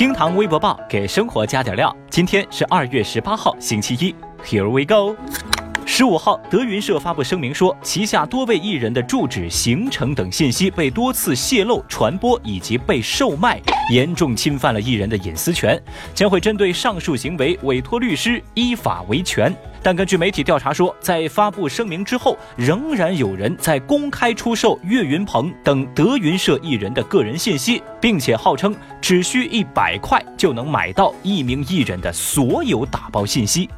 厅堂微博报给生活加点料。今天是二月十八号，星期一。Here we go。十五号，德云社发布声明说，旗下多位艺人的住址、行程等信息被多次泄露、传播以及被售卖，严重侵犯了艺人的隐私权，将会针对上述行为委托律师依法维权。但根据媒体调查说，在发布声明之后，仍然有人在公开出售岳云鹏等德云社艺人的个人信息，并且号称只需一百块就能买到一名艺人的所有打包信息。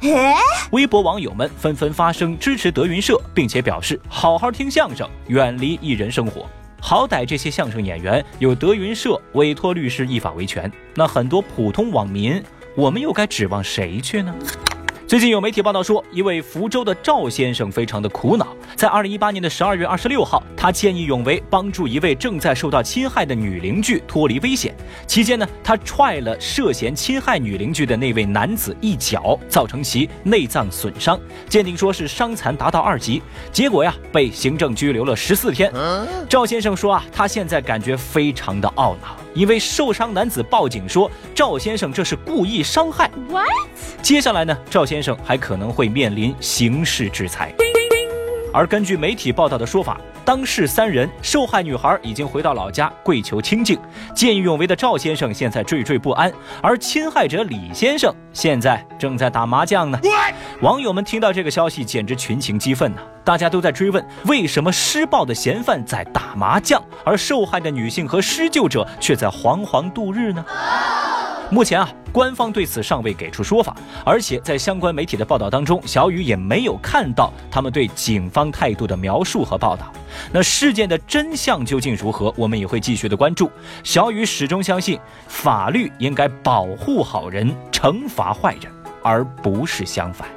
微博网友们纷纷发声支持德云社，并且表示好好听相声，远离艺人生活。好歹这些相声演员有德云社委托律师依法维权，那很多普通网民，我们又该指望谁去呢？最近有媒体报道说，一位福州的赵先生非常的苦恼。在二零一八年的十二月二十六号，他见义勇为，帮助一位正在受到侵害的女邻居脱离危险。期间呢，他踹了涉嫌侵害女邻居的那位男子一脚，造成其内脏损伤，鉴定说是伤残达到二级。结果呀，被行政拘留了十四天。赵先生说啊，他现在感觉非常的懊恼。因为受伤男子报警说赵先生这是故意伤害。What？接下来呢？赵先生还可能会面临刑事制裁。而根据媒体报道的说法，当事三人，受害女孩已经回到老家跪求清静，见义勇为的赵先生现在惴惴不安，而侵害者李先生现在正在打麻将呢。网友们听到这个消息，简直群情激愤呐！大家都在追问，为什么施暴的嫌犯在打麻将，而受害的女性和施救者却在惶惶度日呢？目前啊，官方对此尚未给出说法，而且在相关媒体的报道当中，小雨也没有看到他们对警方态度的描述和报道。那事件的真相究竟如何，我们也会继续的关注。小雨始终相信，法律应该保护好人，惩罚坏人，而不是相反。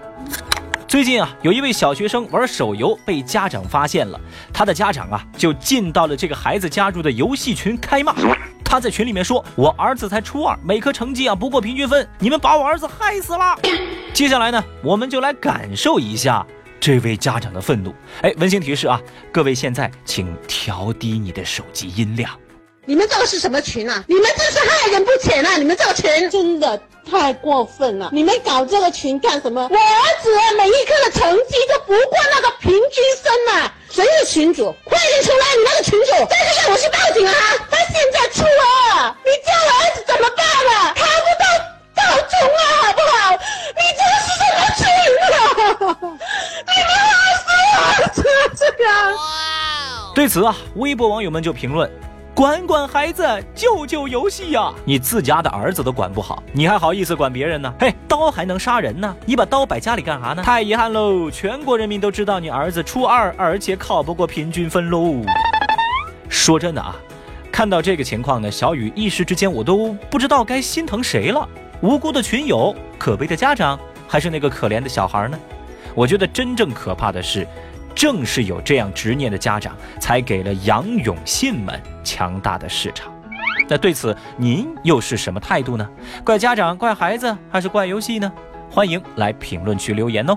最近啊，有一位小学生玩手游被家长发现了，他的家长啊就进到了这个孩子加入的游戏群开骂。他在群里面说：“我儿子才初二，每科成绩啊不过平均分，你们把我儿子害死了。”接下来呢，我们就来感受一下这位家长的愤怒。哎，温馨提示啊，各位现在请调低你的手机音量。你们这个是什么群啊？你们这是害人不浅啊！你们这个群真的太过分了！你们搞这个群干什么？我儿子每一科的成绩都不过那个平均分嘛！谁是群主？快点出来！你那个群主，再这样我去报警了啊！对此啊，微博网友们就评论。管管孩子，救救游戏呀！你自家的儿子都管不好，你还好意思管别人呢？嘿，刀还能杀人呢，你把刀摆家里干啥呢？太遗憾喽，全国人民都知道你儿子初二，而且考不过平均分喽。说真的啊，看到这个情况呢，小雨一时之间我都不知道该心疼谁了。无辜的群友，可悲的家长，还是那个可怜的小孩呢？我觉得真正可怕的是。正是有这样执念的家长，才给了杨永信们强大的市场。那对此您又是什么态度呢？怪家长、怪孩子，还是怪游戏呢？欢迎来评论区留言哦。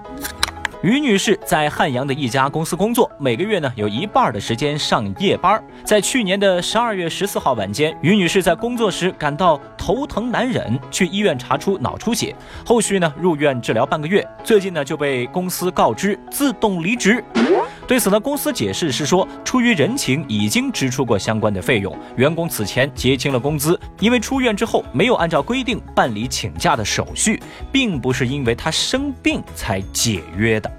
于女士在汉阳的一家公司工作，每个月呢有一半的时间上夜班。在去年的十二月十四号晚间，于女士在工作时感到头疼难忍，去医院查出脑出血，后续呢入院治疗半个月，最近呢就被公司告知自动离职。对此呢，公司解释是说，出于人情，已经支出过相关的费用，员工此前结清了工资。因为出院之后没有按照规定办理请假的手续，并不是因为他生病才解约的。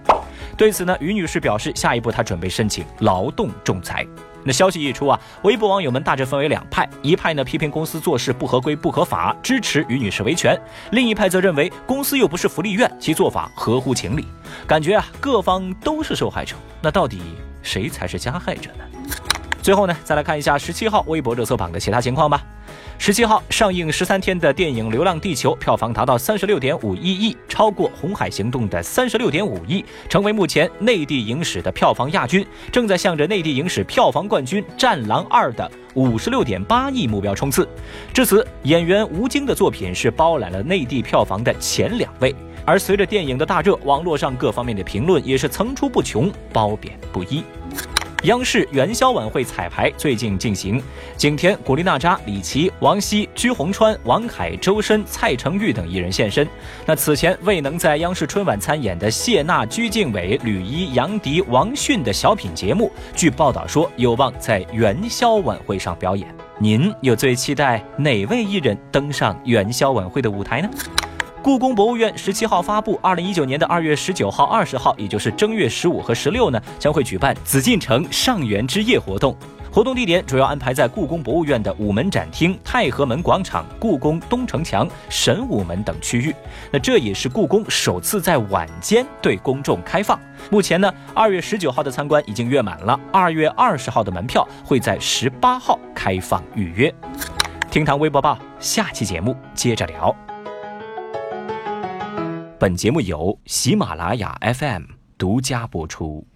对此呢，于女士表示，下一步她准备申请劳动仲裁。那消息一出啊，微博网友们大致分为两派，一派呢批评公司做事不合规不合法，支持于女士维权；另一派则认为公司又不是福利院，其做法合乎情理。感觉啊，各方都是受害者，那到底谁才是加害者呢？最后呢，再来看一下十七号微博热搜榜的其他情况吧。十七号上映十三天的电影《流浪地球》票房达到三十六点五一亿，超过《红海行动》的三十六点五亿，成为目前内地影史的票房亚军，正在向着内地影史票房冠军《战狼二》的五十六点八亿目标冲刺。至此，演员吴京的作品是包揽了内地票房的前两位。而随着电影的大热，网络上各方面的评论也是层出不穷，褒贬不一。央视元宵晚会彩排最近进行，景甜、古力娜扎、李琦、王希、鞠红川、王凯、周深、蔡成玉等艺人现身。那此前未能在央视春晚参演的谢娜、鞠婧祎、吕一、杨迪、王迅的小品节目，据报道说有望在元宵晚会上表演。您又最期待哪位艺人登上元宵晚会的舞台呢？故宫博物院十七号发布，二零一九年的二月十九号、二十号，也就是正月十五和十六呢，将会举办紫禁城上元之夜活动。活动地点主要安排在故宫博物院的午门展厅、太和门广场、故宫东城墙、神武门等区域。那这也是故宫首次在晚间对公众开放。目前呢，二月十九号的参观已经约满了，二月二十号的门票会在十八号开放预约。厅堂微博报，下期节目接着聊。本节目由喜马拉雅 FM 独家播出。